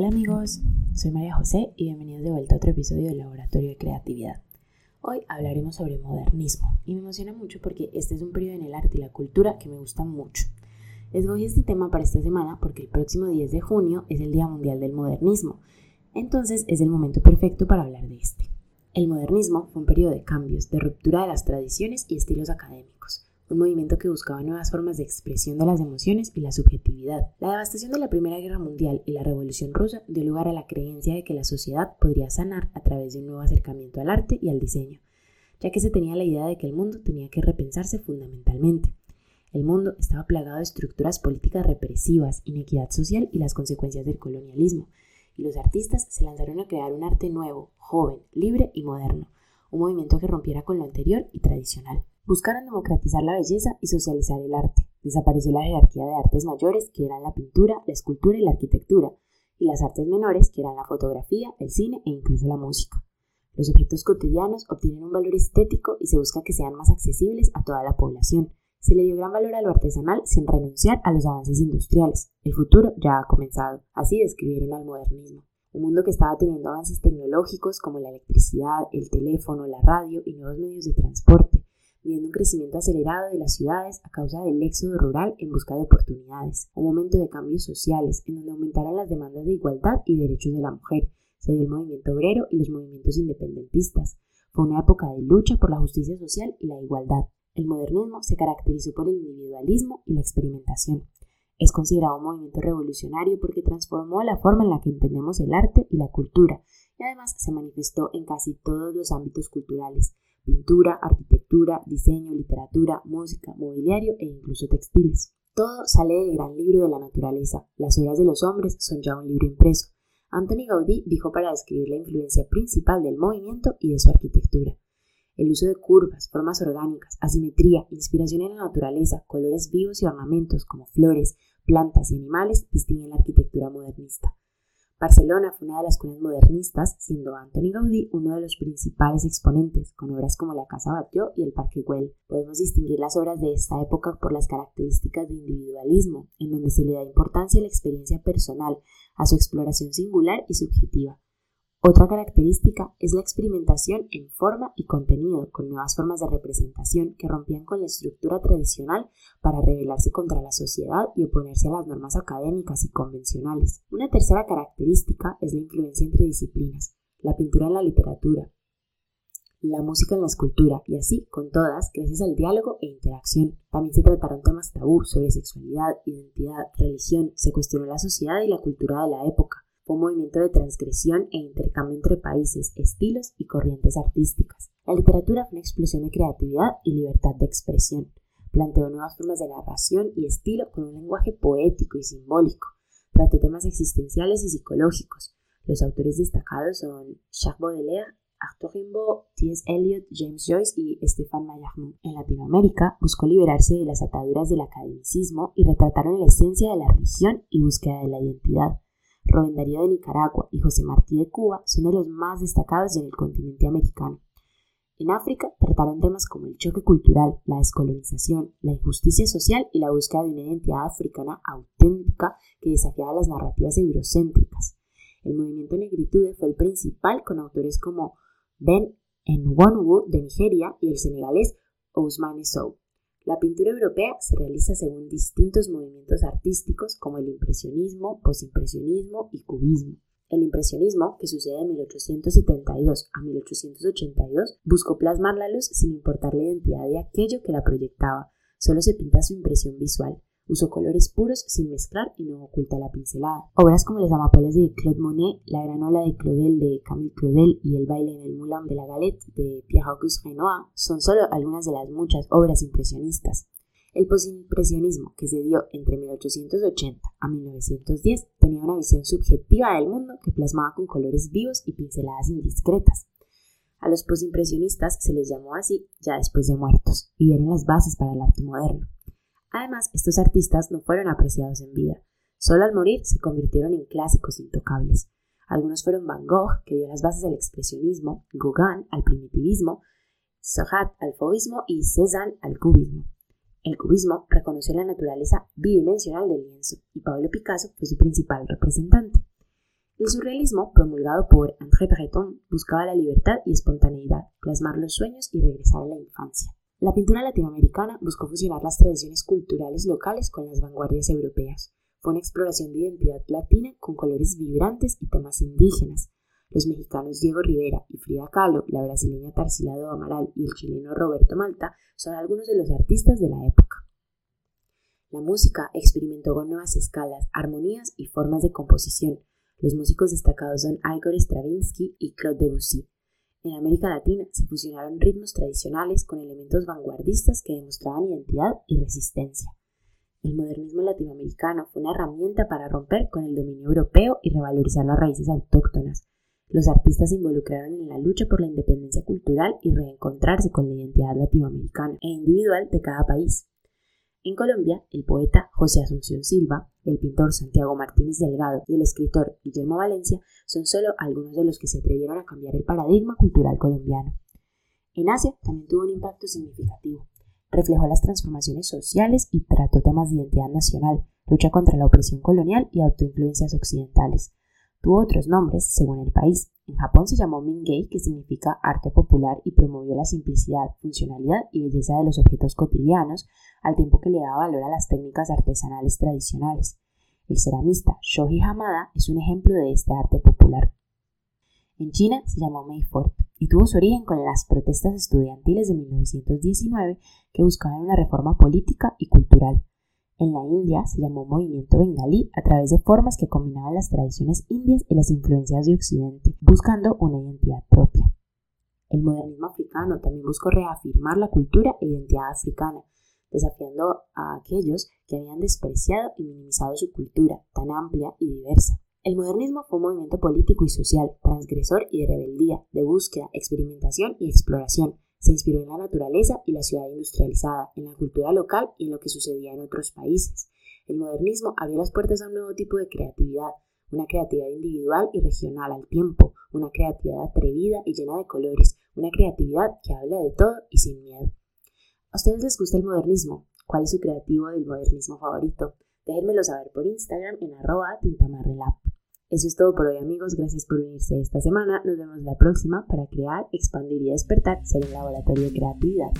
Hola amigos, soy María José y bienvenidos de vuelta a otro episodio del Laboratorio de Creatividad. Hoy hablaremos sobre modernismo y me emociona mucho porque este es un periodo en el arte y la cultura que me gusta mucho. Escogí este tema para esta semana porque el próximo 10 de junio es el Día Mundial del Modernismo, entonces es el momento perfecto para hablar de este. El modernismo fue un periodo de cambios, de ruptura de las tradiciones y estilos académicos un movimiento que buscaba nuevas formas de expresión de las emociones y la subjetividad. La devastación de la Primera Guerra Mundial y la Revolución Rusa dio lugar a la creencia de que la sociedad podría sanar a través de un nuevo acercamiento al arte y al diseño, ya que se tenía la idea de que el mundo tenía que repensarse fundamentalmente. El mundo estaba plagado de estructuras políticas represivas, inequidad social y las consecuencias del colonialismo, y los artistas se lanzaron a crear un arte nuevo, joven, libre y moderno, un movimiento que rompiera con lo anterior y tradicional. Buscaron democratizar la belleza y socializar el arte. Desapareció la jerarquía de artes mayores, que eran la pintura, la escultura y la arquitectura, y las artes menores, que eran la fotografía, el cine e incluso la música. Los objetos cotidianos obtienen un valor estético y se busca que sean más accesibles a toda la población. Se le dio gran valor a lo artesanal sin renunciar a los avances industriales. El futuro ya ha comenzado. Así describieron al modernismo. Un mundo que estaba teniendo avances tecnológicos como la electricidad, el teléfono, la radio y nuevos medios de transporte, viendo un crecimiento acelerado de las ciudades a causa del éxodo rural en busca de oportunidades, un momento de cambios sociales en donde aumentaron las demandas de igualdad y derechos de la mujer, se dio el movimiento obrero y los movimientos independentistas. Fue una época de lucha por la justicia social y la igualdad. El modernismo se caracterizó por el individualismo y la experimentación. Es considerado un movimiento revolucionario porque transformó la forma en la que entendemos el arte y la cultura, y además se manifestó en casi todos los ámbitos culturales, pintura, arquitectura, diseño, literatura, música, mobiliario e incluso textiles. Todo sale del gran libro de la naturaleza. Las obras de los hombres son ya un libro impreso. Anthony Gaudí dijo para describir la influencia principal del movimiento y de su arquitectura. El uso de curvas, formas orgánicas, asimetría, inspiración en la naturaleza, colores vivos y ornamentos como flores, plantas y animales distinguen la arquitectura modernista. Barcelona fue una de las cunas modernistas, siendo Antoni Gaudí uno de los principales exponentes, con obras como la Casa Batlló y el Parque Güell. Podemos distinguir las obras de esta época por las características de individualismo, en donde se le da importancia a la experiencia personal, a su exploración singular y subjetiva. Otra característica es la experimentación en forma y contenido, con nuevas formas de representación que rompían con la estructura tradicional para rebelarse contra la sociedad y oponerse a las normas académicas y convencionales. Una tercera característica es la influencia entre disciplinas, la pintura en la literatura, la música en la escultura, y así, con todas, gracias al diálogo e interacción. También se trataron temas tabú sobre sexualidad, identidad, religión, se cuestionó la sociedad y la cultura de la época un movimiento de transgresión e intercambio entre países, estilos y corrientes artísticas. La literatura fue una explosión de creatividad y libertad de expresión. Planteó nuevas formas de narración y estilo con un lenguaje poético y simbólico. Trató temas existenciales y psicológicos. Los autores destacados son Jacques Baudelaire, Arthur Rimbaud, T.S. Eliot, James Joyce y Stéphane Mallarmé. En Latinoamérica buscó liberarse de las ataduras del academicismo y retrataron la esencia de la religión y búsqueda de la identidad. Rubén de Nicaragua y José Martí de Cuba son de los más destacados en el continente americano. En África trataron temas como el choque cultural, la descolonización, la injusticia social y la búsqueda de una identidad africana auténtica que desafiaba las narrativas eurocéntricas. El movimiento Negritude fue el principal con autores como Ben Nwonwu de Nigeria y el senegalés Ousmane Sow. La pintura europea se realiza según distintos movimientos artísticos como el impresionismo, posimpresionismo y cubismo. El impresionismo, que sucede de 1872 a 1882, buscó plasmar la luz sin importar la identidad de aquello que la proyectaba, solo se pinta su impresión visual. Usó colores puros sin mezclar y no oculta la pincelada. Obras como Las amapolas de Claude Monet, La gran ola de Claudel de Camille Claudel y El baile en el Moulin de la Galette de Pierre-Auguste Renoir son solo algunas de las muchas obras impresionistas. El posimpresionismo, que se dio entre 1880 a 1910, tenía una visión subjetiva del mundo que plasmaba con colores vivos y pinceladas indiscretas. A los posimpresionistas se les llamó así ya después de muertos, y dieron las bases para el arte moderno. Además, estos artistas no fueron apreciados en vida. Solo al morir se convirtieron en clásicos intocables. Algunos fueron Van Gogh, que dio las bases al expresionismo, Gauguin al primitivismo, Seurat al fauvismo y Cézanne al cubismo. El cubismo reconoció la naturaleza bidimensional del lienzo y Pablo Picasso fue su principal representante. El surrealismo, promulgado por André Breton, buscaba la libertad y espontaneidad, plasmar los sueños y regresar a la infancia. La pintura latinoamericana buscó fusionar las tradiciones culturales locales con las vanguardias europeas. Fue una exploración de identidad latina con colores vibrantes y temas indígenas. Los mexicanos Diego Rivera y Frida Kahlo, la brasileña Tarsila do Amaral y el chileno Roberto Malta son algunos de los artistas de la época. La música experimentó con nuevas escalas, armonías y formas de composición. Los músicos destacados son Igor Stravinsky y Claude Debussy. En América Latina se fusionaron ritmos tradicionales con elementos vanguardistas que demostraban identidad y resistencia. El modernismo latinoamericano fue una herramienta para romper con el dominio europeo y revalorizar las raíces autóctonas. Los artistas se involucraron en la lucha por la independencia cultural y reencontrarse con la identidad latinoamericana e individual de cada país. En Colombia, el poeta José Asunción Silva, el pintor Santiago Martínez Delgado y el escritor Guillermo Valencia son solo algunos de los que se atrevieron a cambiar el paradigma cultural colombiano. En Asia también tuvo un impacto significativo. Reflejó las transformaciones sociales y trató temas de identidad nacional, lucha contra la opresión colonial y autoinfluencias occidentales. Tuvo otros nombres según el país. En Japón se llamó Mingei, que significa arte popular y promovió la simplicidad, funcionalidad y belleza de los objetos cotidianos, al tiempo que le daba valor a las técnicas artesanales tradicionales. El ceramista Shoji Hamada es un ejemplo de este arte popular. En China se llamó Meifort y tuvo su origen con las protestas estudiantiles de 1919 que buscaban una reforma política y cultural. En la India se llamó movimiento bengalí a través de formas que combinaban las tradiciones indias y las influencias de Occidente, buscando una identidad propia. El modernismo africano también buscó reafirmar la cultura e identidad africana, desafiando a aquellos que habían despreciado y minimizado su cultura tan amplia y diversa. El modernismo fue un movimiento político y social, transgresor y de rebeldía, de búsqueda, experimentación y exploración, se inspiró en la naturaleza y la ciudad industrializada, en la cultura local y en lo que sucedía en otros países. El modernismo abrió las puertas a un nuevo tipo de creatividad, una creatividad individual y regional al tiempo, una creatividad atrevida y llena de colores, una creatividad que habla de todo y sin miedo. ¿A ustedes les gusta el modernismo? ¿Cuál es su creativo del modernismo favorito? Déjenmelo saber por Instagram en arroba tintamarrelab. Eso es todo por hoy amigos, gracias por unirse esta semana, nos vemos la próxima para crear, expandir y despertar ser un laboratorio de creatividad.